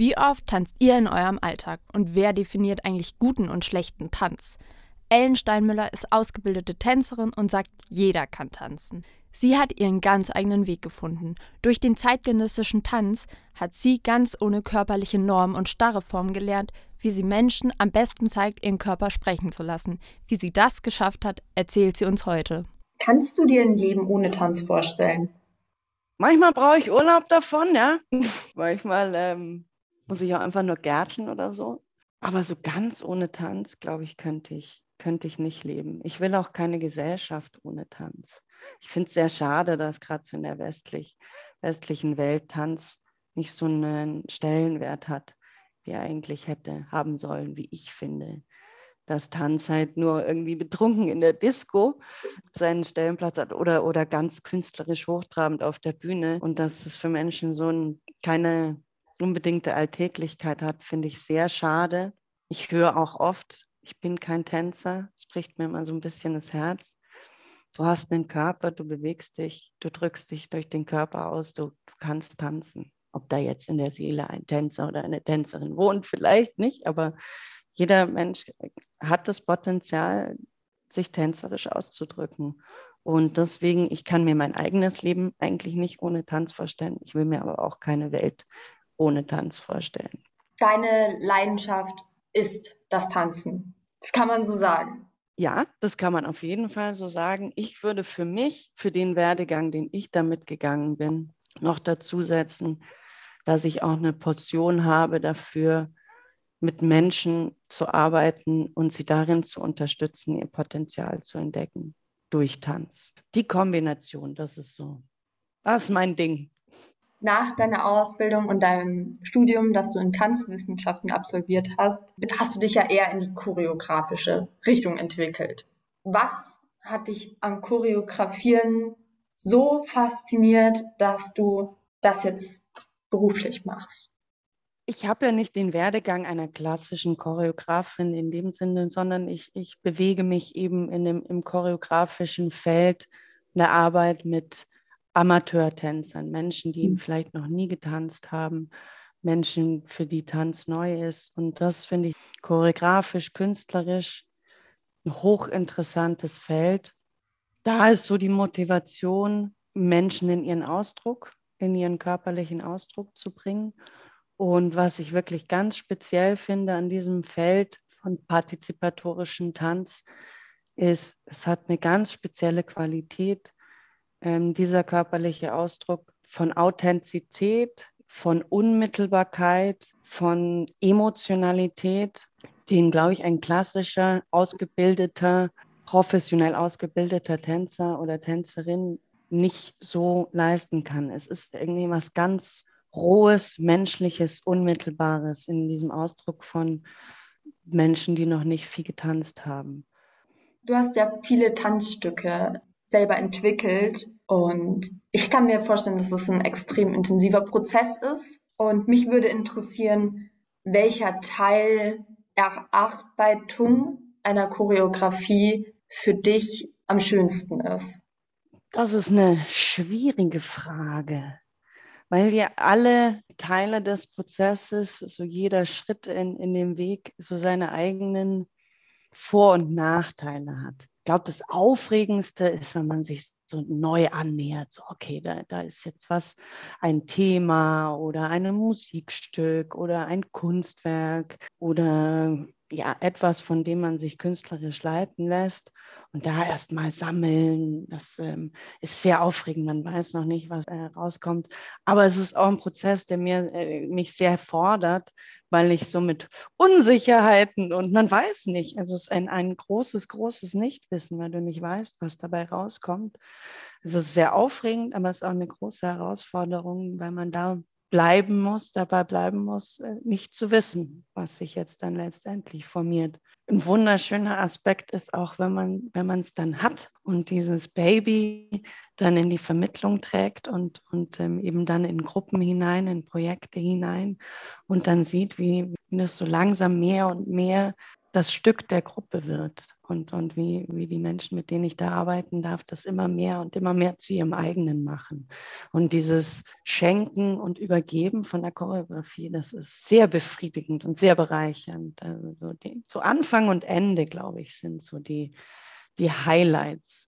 Wie oft tanzt ihr in eurem Alltag und wer definiert eigentlich guten und schlechten Tanz? Ellen Steinmüller ist ausgebildete Tänzerin und sagt, jeder kann tanzen. Sie hat ihren ganz eigenen Weg gefunden. Durch den zeitgenössischen Tanz hat sie ganz ohne körperliche Normen und starre Formen gelernt, wie sie Menschen am besten zeigt, ihren Körper sprechen zu lassen. Wie sie das geschafft hat, erzählt sie uns heute. Kannst du dir ein Leben ohne Tanz vorstellen? Manchmal brauche ich Urlaub davon, ja. Manchmal ähm, muss ich auch einfach nur gärtchen oder so. Aber so ganz ohne Tanz, glaube ich, könnte ich, könnte ich nicht leben. Ich will auch keine Gesellschaft ohne Tanz. Ich finde es sehr schade, dass gerade so in der westlich, westlichen Welt Tanz nicht so einen Stellenwert hat, wie er eigentlich hätte haben sollen, wie ich finde dass Tanz halt nur irgendwie betrunken in der Disco seinen Stellenplatz hat oder, oder ganz künstlerisch hochtrabend auf der Bühne und dass es für Menschen so ein, keine unbedingte Alltäglichkeit hat, finde ich sehr schade. Ich höre auch oft, ich bin kein Tänzer, es bricht mir immer so ein bisschen das Herz. Du hast einen Körper, du bewegst dich, du drückst dich durch den Körper aus, du, kannst tanzen. Ob da jetzt in der Seele ein Tänzer oder eine Tänzerin wohnt, vielleicht nicht, aber jeder Mensch hat das Potenzial, sich tänzerisch auszudrücken. Und deswegen, ich kann mir mein eigenes Leben eigentlich nicht ohne Tanz vorstellen. Ich will mir aber auch keine Welt ohne Tanz vorstellen. Deine Leidenschaft ist das Tanzen. Das kann man so sagen. Ja, das kann man auf jeden Fall so sagen. Ich würde für mich, für den Werdegang, den ich damit gegangen bin, noch dazu setzen, dass ich auch eine Portion habe dafür, mit Menschen zu arbeiten und sie darin zu unterstützen, ihr Potenzial zu entdecken durch Tanz. Die Kombination, das ist so. Das ist mein Ding. Nach deiner Ausbildung und deinem Studium, das du in Tanzwissenschaften absolviert hast, hast du dich ja eher in die choreografische Richtung entwickelt. Was hat dich am Choreografieren so fasziniert, dass du das jetzt beruflich machst? ich habe ja nicht den Werdegang einer klassischen Choreografin in dem Sinne, sondern ich, ich bewege mich eben in dem, im choreografischen Feld der Arbeit mit Amateurtänzern, Menschen, die mhm. vielleicht noch nie getanzt haben, Menschen, für die Tanz neu ist. Und das finde ich choreografisch, künstlerisch ein hochinteressantes Feld. Da ist so die Motivation, Menschen in ihren Ausdruck, in ihren körperlichen Ausdruck zu bringen und was ich wirklich ganz speziell finde an diesem Feld von partizipatorischen Tanz, ist, es hat eine ganz spezielle Qualität, ähm, dieser körperliche Ausdruck von Authentizität, von Unmittelbarkeit, von Emotionalität, den, glaube ich, ein klassischer, ausgebildeter, professionell ausgebildeter Tänzer oder Tänzerin nicht so leisten kann. Es ist irgendwie was ganz rohes, menschliches, unmittelbares in diesem Ausdruck von Menschen, die noch nicht viel getanzt haben. Du hast ja viele Tanzstücke selber entwickelt und ich kann mir vorstellen, dass das ein extrem intensiver Prozess ist. Und mich würde interessieren, welcher Teil Erarbeitung einer Choreografie für dich am schönsten ist. Das ist eine schwierige Frage weil ja alle Teile des Prozesses, so jeder Schritt in, in dem Weg, so seine eigenen Vor- und Nachteile hat. Ich glaube, das Aufregendste ist, wenn man sich so neu annähert. So, okay, da, da ist jetzt was, ein Thema oder ein Musikstück oder ein Kunstwerk oder ja, etwas, von dem man sich künstlerisch leiten lässt und da erstmal sammeln. Das ähm, ist sehr aufregend. Man weiß noch nicht, was äh, rauskommt. Aber es ist auch ein Prozess, der mir, äh, mich sehr fordert, weil ich so mit Unsicherheiten und man weiß nicht. Also es ist ein, ein großes, großes Nichtwissen, weil du nicht weißt, was dabei rauskommt. Also es ist sehr aufregend, aber es ist auch eine große Herausforderung, weil man da bleiben muss, dabei bleiben muss, äh, nicht zu wissen, was sich jetzt dann letztendlich formiert. Ein wunderschöner Aspekt ist auch, wenn man wenn es dann hat und dieses Baby dann in die Vermittlung trägt und, und ähm, eben dann in Gruppen hinein, in Projekte hinein und dann sieht, wie, wie das so langsam mehr und mehr das Stück der Gruppe wird und, und wie, wie die Menschen, mit denen ich da arbeiten darf, das immer mehr und immer mehr zu ihrem eigenen machen. Und dieses Schenken und Übergeben von der Choreografie, das ist sehr befriedigend und sehr bereichernd. Also die, zu Anfang und Ende, glaube ich, sind so die, die Highlights